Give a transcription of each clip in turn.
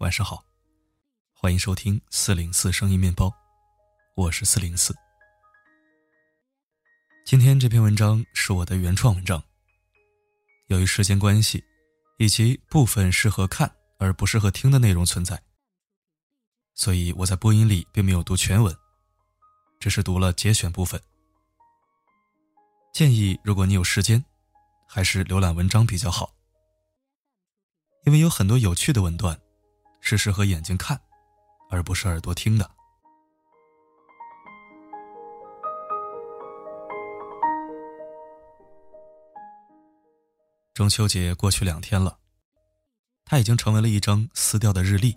晚上好，欢迎收听四零四声音面包，我是四零四。今天这篇文章是我的原创文章。由于时间关系，以及部分适合看而不适合听的内容存在，所以我在播音里并没有读全文，只是读了节选部分。建议如果你有时间，还是浏览文章比较好，因为有很多有趣的文段。是适合眼睛看，而不是耳朵听的。中秋节过去两天了，它已经成为了一张撕掉的日历。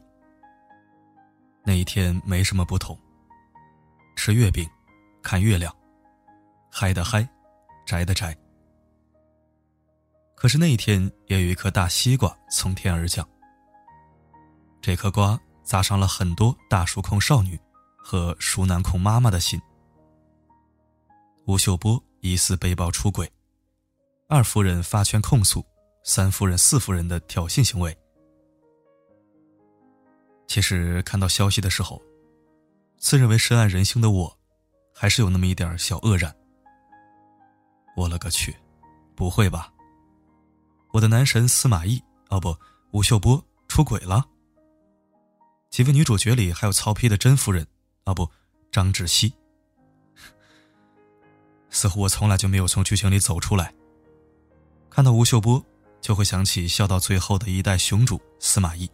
那一天没什么不同，吃月饼，看月亮，嗨的嗨，宅的宅。可是那一天也有一颗大西瓜从天而降。这颗瓜砸伤了很多大叔控少女和熟男控妈妈的心。吴秀波疑似被曝出轨，二夫人发圈控诉三夫人、四夫人的挑衅行为。其实看到消息的时候，自认为深谙人性的我，还是有那么一点小愕然。我勒个去，不会吧？我的男神司马懿哦不，吴秀波出轨了？几位女主角里还有曹丕的甄夫人，啊不，张芷溪。似乎我从来就没有从剧情里走出来。看到吴秀波，就会想起笑到最后的一代雄主司马懿。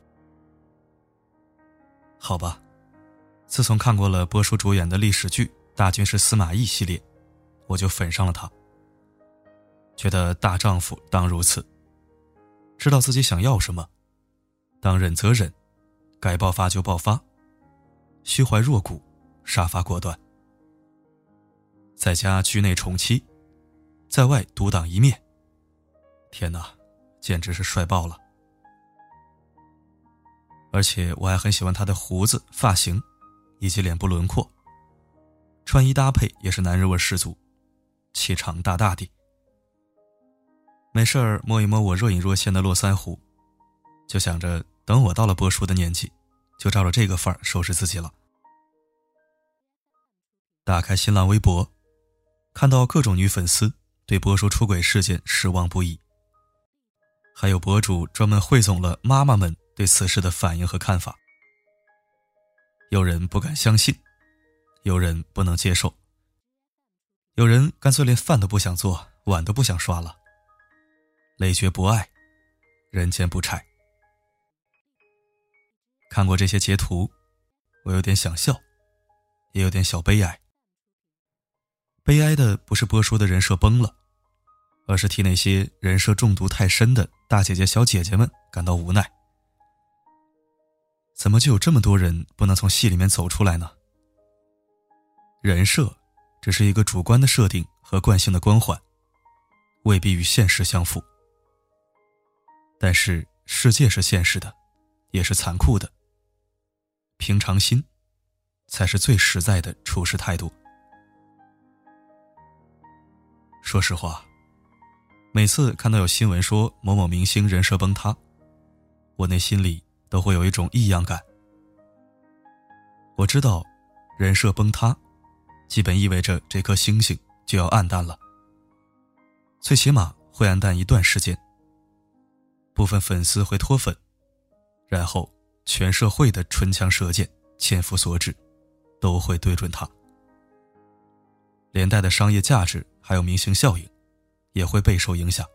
好吧，自从看过了波叔主演的历史剧《大军师司马懿》系列，我就粉上了他。觉得大丈夫当如此，知道自己想要什么，当忍则忍。该爆发就爆发，虚怀若谷，杀伐果断。在家居内宠妻，在外独当一面。天哪，简直是帅爆了！而且我还很喜欢他的胡子、发型，以及脸部轮廓。穿衣搭配也是男人味十足，气场大大的。没事儿摸一摸我若隐若现的络腮胡，就想着。等我到了波叔的年纪，就照着这个范儿收拾自己了。打开新浪微博，看到各种女粉丝对波叔出轨事件失望不已，还有博主专门汇总了妈妈们对此事的反应和看法。有人不敢相信，有人不能接受，有人干脆连饭都不想做，碗都不想刷了。累觉不爱，人间不拆。看过这些截图，我有点想笑，也有点小悲哀。悲哀的不是波叔的人设崩了，而是替那些人设中毒太深的大姐姐、小姐姐们感到无奈。怎么就有这么多人不能从戏里面走出来呢？人设只是一个主观的设定和惯性的光环，未必与现实相符。但是世界是现实的，也是残酷的。平常心，才是最实在的处事态度。说实话，每次看到有新闻说某某明星人设崩塌，我内心里都会有一种异样感。我知道，人设崩塌，基本意味着这颗星星就要暗淡了。最起码会暗淡一段时间，部分粉丝会脱粉，然后。全社会的唇枪舌剑、千夫所指，都会对准他，连带的商业价值还有明星效应，也会备受影响。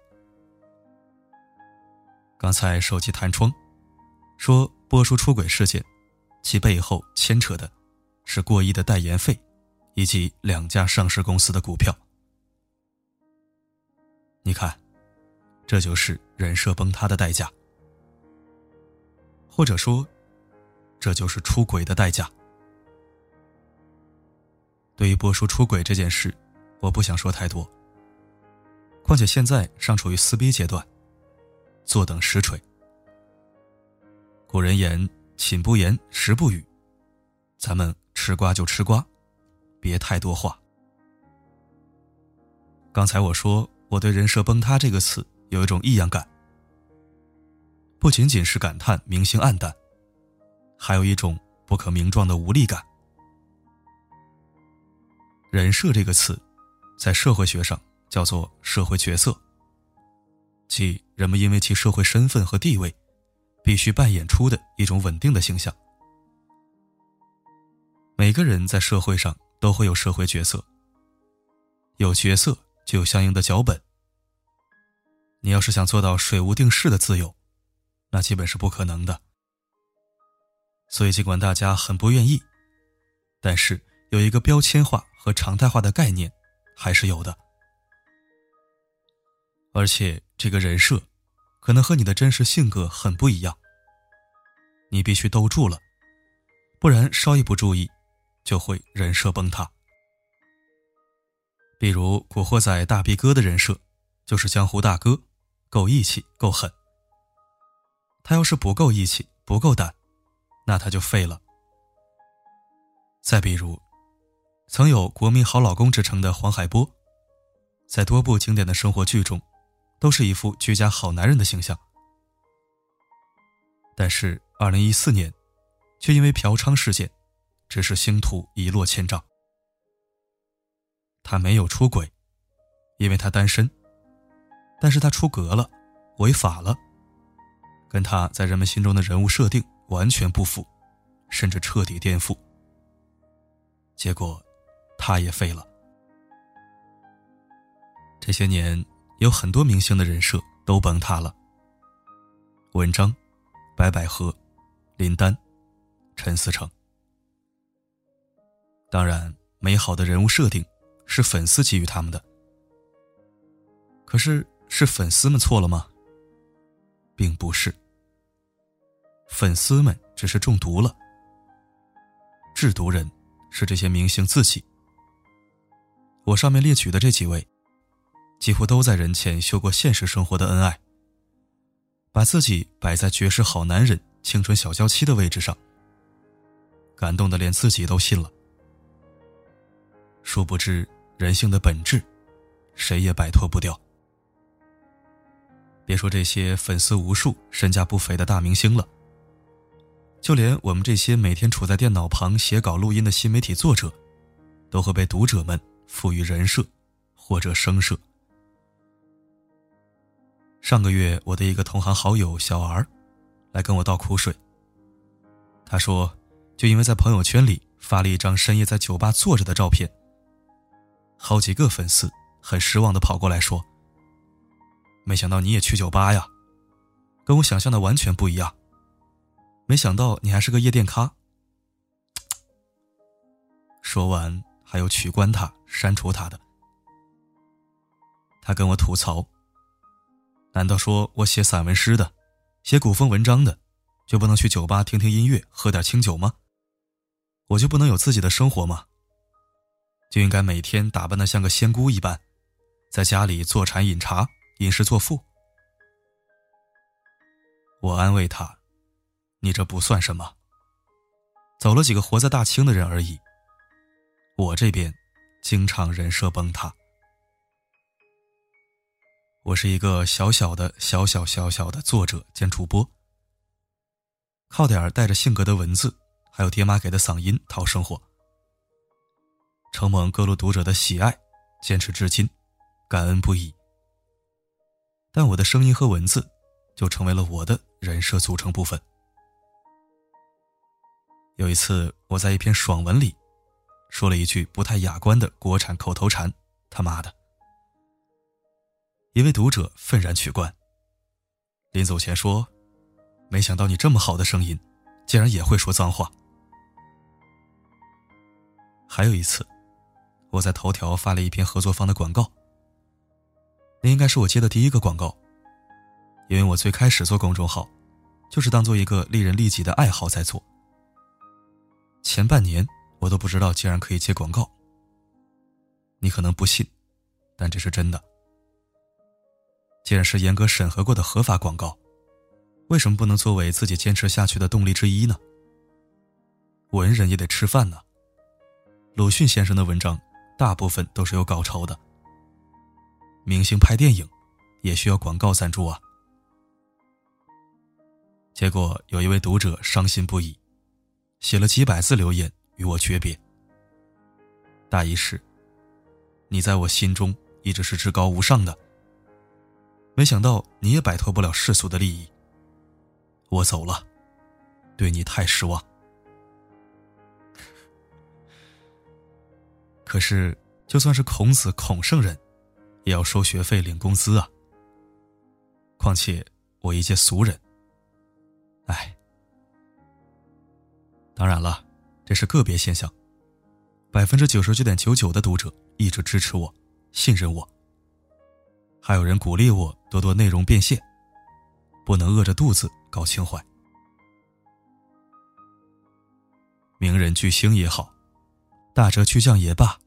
刚才手机弹窗，说波叔出轨事件，其背后牵扯的，是过亿的代言费，以及两家上市公司的股票。你看，这就是人设崩塌的代价。或者说，这就是出轨的代价。对于波叔出轨这件事，我不想说太多。况且现在尚处于撕逼阶段，坐等实锤。古人言：“寝不言，食不语。”咱们吃瓜就吃瓜，别太多话。刚才我说我对“人设崩塌”这个词有一种异样感。不仅仅是感叹明星暗淡，还有一种不可名状的无力感。人设这个词，在社会学上叫做社会角色，即人们因为其社会身份和地位，必须扮演出的一种稳定的形象。每个人在社会上都会有社会角色，有角色就有相应的脚本。你要是想做到水无定势的自由，那基本是不可能的。所以，尽管大家很不愿意，但是有一个标签化和常态化的概念还是有的。而且，这个人设可能和你的真实性格很不一样。你必须兜住了，不然稍一不注意，就会人设崩塌。比如《古惑仔》大逼哥的人设，就是江湖大哥。够义气，够狠。他要是不够义气，不够胆，那他就废了。再比如，曾有“国民好老公”之称的黄海波，在多部经典的生活剧中，都是一副居家好男人的形象。但是，二零一四年，却因为嫖娼事件，只是星途一落千丈。他没有出轨，因为他单身。但是他出格了，违法了，跟他在人们心中的人物设定完全不符，甚至彻底颠覆。结果，他也废了。这些年有很多明星的人设都崩塌了。文章、白百合、林丹、陈思诚。当然，美好的人物设定是粉丝给予他们的，可是。是粉丝们错了吗？并不是，粉丝们只是中毒了。制毒人是这些明星自己。我上面列举的这几位，几乎都在人前秀过现实生活的恩爱，把自己摆在绝世好男人、青春小娇妻的位置上，感动的连自己都信了。殊不知，人性的本质，谁也摆脱不掉。别说这些粉丝无数、身价不菲的大明星了，就连我们这些每天处在电脑旁写稿录音的新媒体作者，都会被读者们赋予人设或者声设。上个月，我的一个同行好友小儿来跟我倒苦水。他说，就因为在朋友圈里发了一张深夜在酒吧坐着的照片，好几个粉丝很失望的跑过来说。没想到你也去酒吧呀，跟我想象的完全不一样。没想到你还是个夜店咖。说完，还有取关他、删除他的。他跟我吐槽：“难道说我写散文诗的、写古风文章的，就不能去酒吧听听音乐、喝点清酒吗？我就不能有自己的生活吗？就应该每天打扮的像个仙姑一般，在家里坐禅饮茶？”吟诗作赋，我安慰他：“你这不算什么，走了几个活在大清的人而已。我这边经常人设崩塌。我是一个小小的、小小小小的作者兼主播，靠点带着性格的文字，还有爹妈给的嗓音讨生活，承蒙各路读者的喜爱，坚持至今，感恩不已。”但我的声音和文字，就成为了我的人设组成部分。有一次，我在一篇爽文里，说了一句不太雅观的国产口头禅：“他妈的！”一位读者愤然取关，临走前说：“没想到你这么好的声音，竟然也会说脏话。”还有一次，我在头条发了一篇合作方的广告。那应该是我接的第一个广告，因为我最开始做公众号，就是当做一个利人利己的爱好在做。前半年我都不知道竟然可以接广告。你可能不信，但这是真的。既然是严格审核过的合法广告，为什么不能作为自己坚持下去的动力之一呢？文人也得吃饭呢。鲁迅先生的文章大部分都是有稿酬的。明星拍电影，也需要广告赞助啊。结果有一位读者伤心不已，写了几百字留言与我诀别。大意是：你在我心中一直是至高无上的。没想到你也摆脱不了世俗的利益。我走了，对你太失望。可是，就算是孔子孔圣人，也要收学费领工资啊。况且我一介俗人，哎。当然了，这是个别现象。百分之九十九点九九的读者一直支持我，信任我。还有人鼓励我多多内容变现，不能饿着肚子搞情怀。名人巨星也好，大哲巨匠也罢，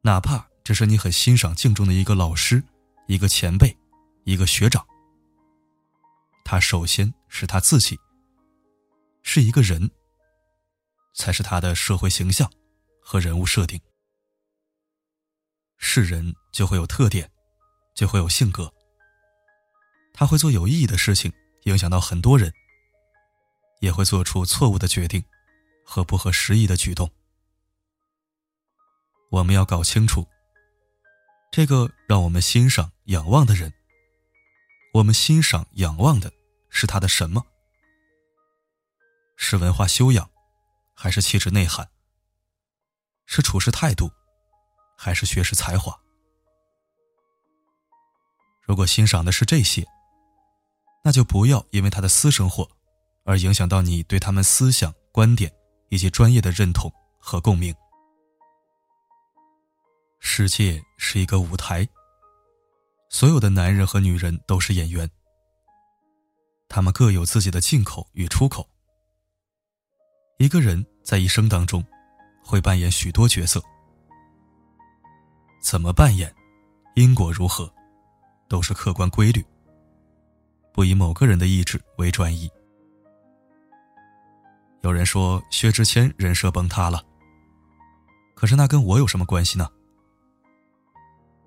哪怕只是你很欣赏敬重的一个老师、一个前辈、一个学长，他首先是他自己。是一个人，才是他的社会形象和人物设定。是人就会有特点，就会有性格。他会做有意义的事情，影响到很多人，也会做出错误的决定和不合时宜的举动。我们要搞清楚，这个让我们欣赏、仰望的人，我们欣赏、仰望的是他的什么？是文化修养，还是气质内涵？是处事态度，还是学识才华？如果欣赏的是这些，那就不要因为他的私生活而影响到你对他们思想观点以及专业的认同和共鸣。世界是一个舞台，所有的男人和女人都是演员，他们各有自己的进口与出口。一个人在一生当中，会扮演许多角色。怎么扮演，因果如何，都是客观规律。不以某个人的意志为转移。有人说薛之谦人设崩塌了，可是那跟我有什么关系呢？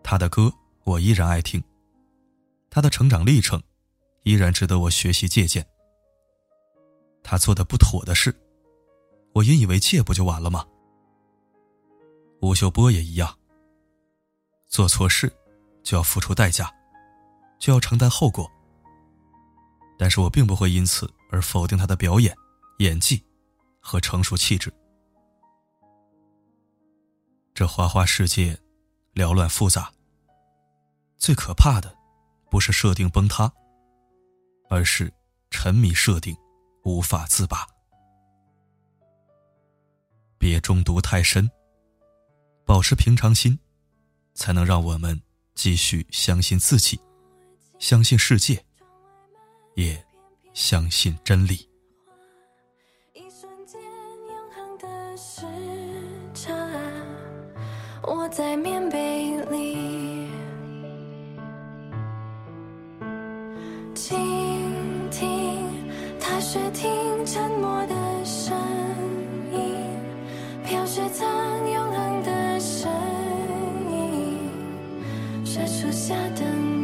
他的歌我依然爱听，他的成长历程依然值得我学习借鉴。他做的不妥的事。我引以为戒不就完了吗？吴秀波也一样。做错事，就要付出代价，就要承担后果。但是我并不会因此而否定他的表演、演技和成熟气质。这花花世界，缭乱复杂。最可怕的，不是设定崩塌，而是沉迷设定，无法自拔。中毒太深，保持平常心，才能让我们继续相信自己，相信世界，也相信真理。一瞬间永恒的时差我在棉被我面对寒